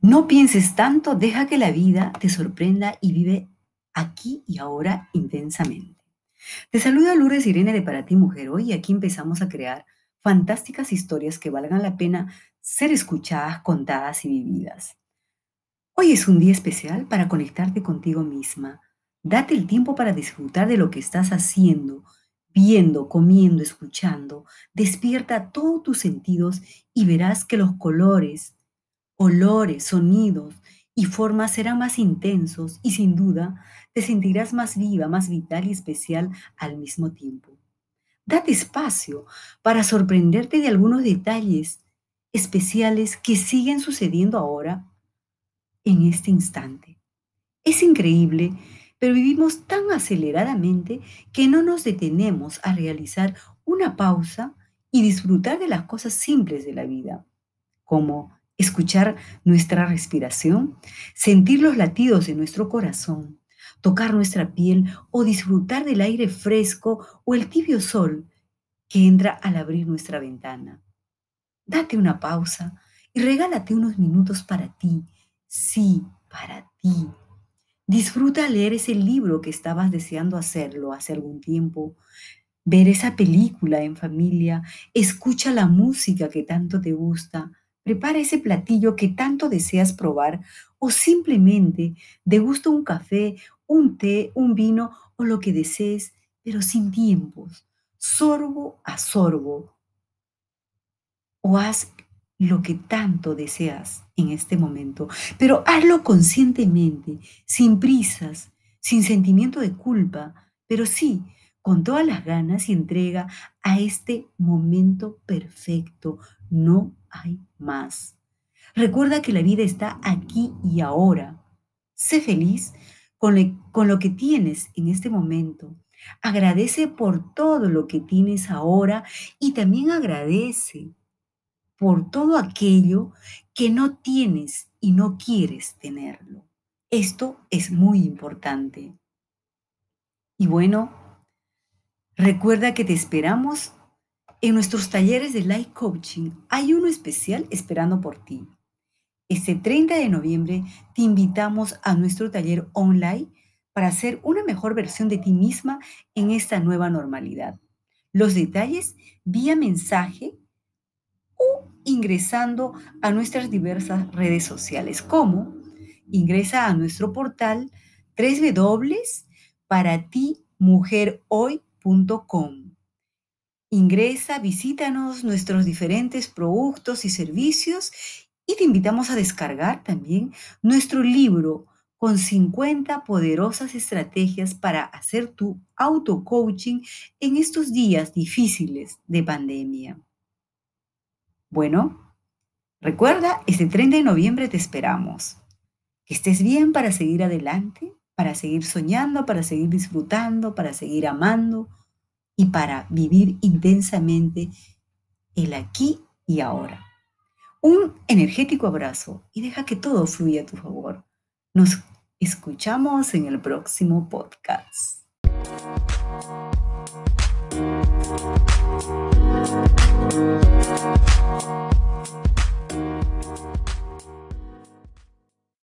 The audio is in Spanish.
No pienses tanto, deja que la vida te sorprenda y vive aquí y ahora intensamente. Te saluda Lourdes Irene de Para ti Mujer. Hoy aquí empezamos a crear fantásticas historias que valgan la pena ser escuchadas, contadas y vividas. Hoy es un día especial para conectarte contigo misma. Date el tiempo para disfrutar de lo que estás haciendo, viendo, comiendo, escuchando. Despierta todos tus sentidos y verás que los colores, olores, sonidos y formas serán más intensos y sin duda te sentirás más viva, más vital y especial al mismo tiempo. Date espacio para sorprenderte de algunos detalles especiales que siguen sucediendo ahora en este instante. Es increíble, pero vivimos tan aceleradamente que no nos detenemos a realizar una pausa y disfrutar de las cosas simples de la vida, como escuchar nuestra respiración, sentir los latidos de nuestro corazón, tocar nuestra piel o disfrutar del aire fresco o el tibio sol que entra al abrir nuestra ventana. Date una pausa y regálate unos minutos para ti, sí, para ti. Disfruta leer ese libro que estabas deseando hacerlo hace algún tiempo, ver esa película en familia, escucha la música que tanto te gusta, Prepara ese platillo que tanto deseas probar o simplemente degusta un café, un té, un vino o lo que desees, pero sin tiempos, sorbo a sorbo. O haz lo que tanto deseas en este momento, pero hazlo conscientemente, sin prisas, sin sentimiento de culpa, pero sí con todas las ganas y entrega a este momento perfecto. No hay más. Recuerda que la vida está aquí y ahora. Sé feliz con, lo que tienes en este momento. Agradece por todo lo que tienes ahora y también agradece por todo aquello que no tienes y no quieres tenerlo. Esto es muy importante. Y bueno, recuerda que te esperamos en nuestros talleres de Life Coaching hay uno especial esperando por ti. Este 30 de noviembre te invitamos a nuestro taller online para hacer una mejor versión de ti misma en esta nueva normalidad. Los detalles vía mensaje o ingresando a nuestras diversas redes sociales, como ingresa a nuestro portal Ingresa, visítanos nuestros diferentes productos y servicios y te invitamos a descargar también nuestro libro con 50 poderosas estrategias para hacer tu auto-coaching en estos días difíciles de pandemia. Bueno, recuerda, este 30 de noviembre te esperamos. Que estés bien para seguir adelante, para seguir soñando, para seguir disfrutando, para seguir amando y para vivir intensamente el aquí y ahora. Un energético abrazo y deja que todo fluya a tu favor. Nos escuchamos en el próximo podcast.